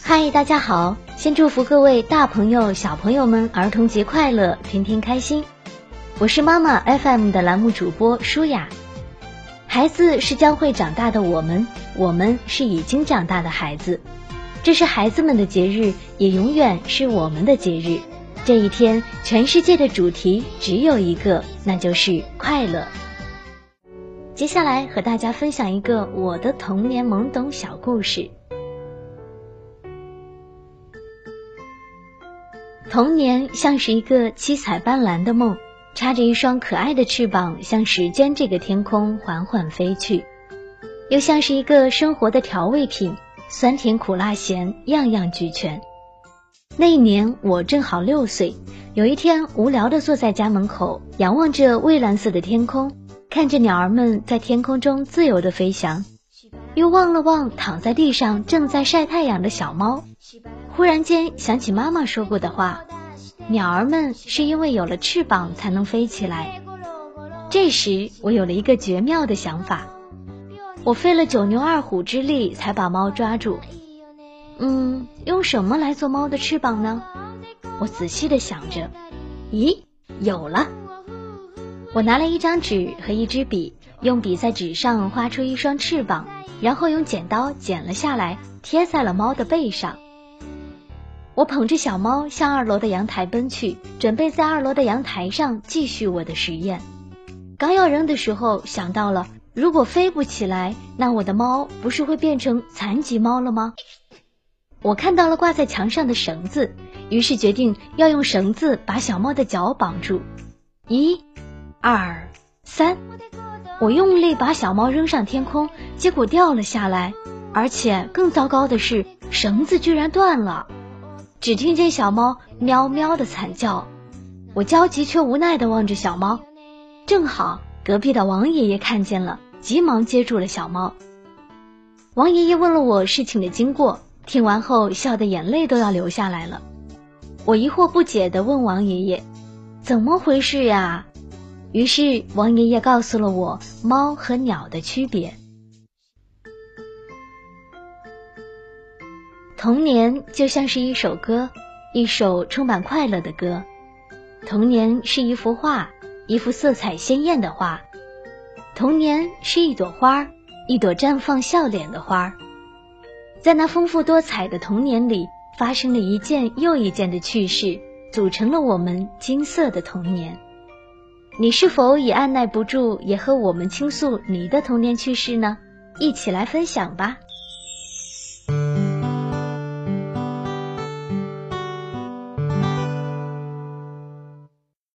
嗨，大家好！先祝福各位大朋友、小朋友们儿童节快乐，天天开心。我是妈妈 FM 的栏目主播舒雅。孩子是将会长大的我们，我们是已经长大的孩子。这是孩子们的节日，也永远是我们的节日。这一天，全世界的主题只有一个，那就是快乐。接下来和大家分享一个我的童年懵懂小故事。童年像是一个七彩斑斓的梦，插着一双可爱的翅膀，向时间这个天空缓缓飞去；又像是一个生活的调味品，酸甜苦辣咸样样俱全。那一年我正好六岁，有一天无聊地坐在家门口，仰望着蔚蓝色的天空，看着鸟儿们在天空中自由的飞翔，又望了望躺在地上正在晒太阳的小猫。忽然间想起妈妈说过的话，鸟儿们是因为有了翅膀才能飞起来。这时我有了一个绝妙的想法，我费了九牛二虎之力才把猫抓住。嗯，用什么来做猫的翅膀呢？我仔细的想着，咦，有了！我拿了一张纸和一支笔，用笔在纸上画出一双翅膀，然后用剪刀剪了下来，贴在了猫的背上。我捧着小猫向二楼的阳台奔去，准备在二楼的阳台上继续我的实验。刚要扔的时候，想到了如果飞不起来，那我的猫不是会变成残疾猫了吗？我看到了挂在墙上的绳子，于是决定要用绳子把小猫的脚绑住。咦、二、三，我用力把小猫扔上天空，结果掉了下来，而且更糟糕的是，绳子居然断了。只听见小猫喵喵的惨叫，我焦急却无奈地望着小猫。正好隔壁的王爷爷看见了，急忙接住了小猫。王爷爷问了我事情的经过，听完后笑得眼泪都要流下来了。我疑惑不解地问王爷爷：“怎么回事呀？”于是王爷爷告诉了我猫和鸟的区别。童年就像是一首歌，一首充满快乐的歌。童年是一幅画，一幅色彩鲜艳的画。童年是一朵花，一朵绽放笑脸的花。在那丰富多彩的童年里，发生了一件又一件的趣事，组成了我们金色的童年。你是否也按耐不住，也和我们倾诉你的童年趣事呢？一起来分享吧。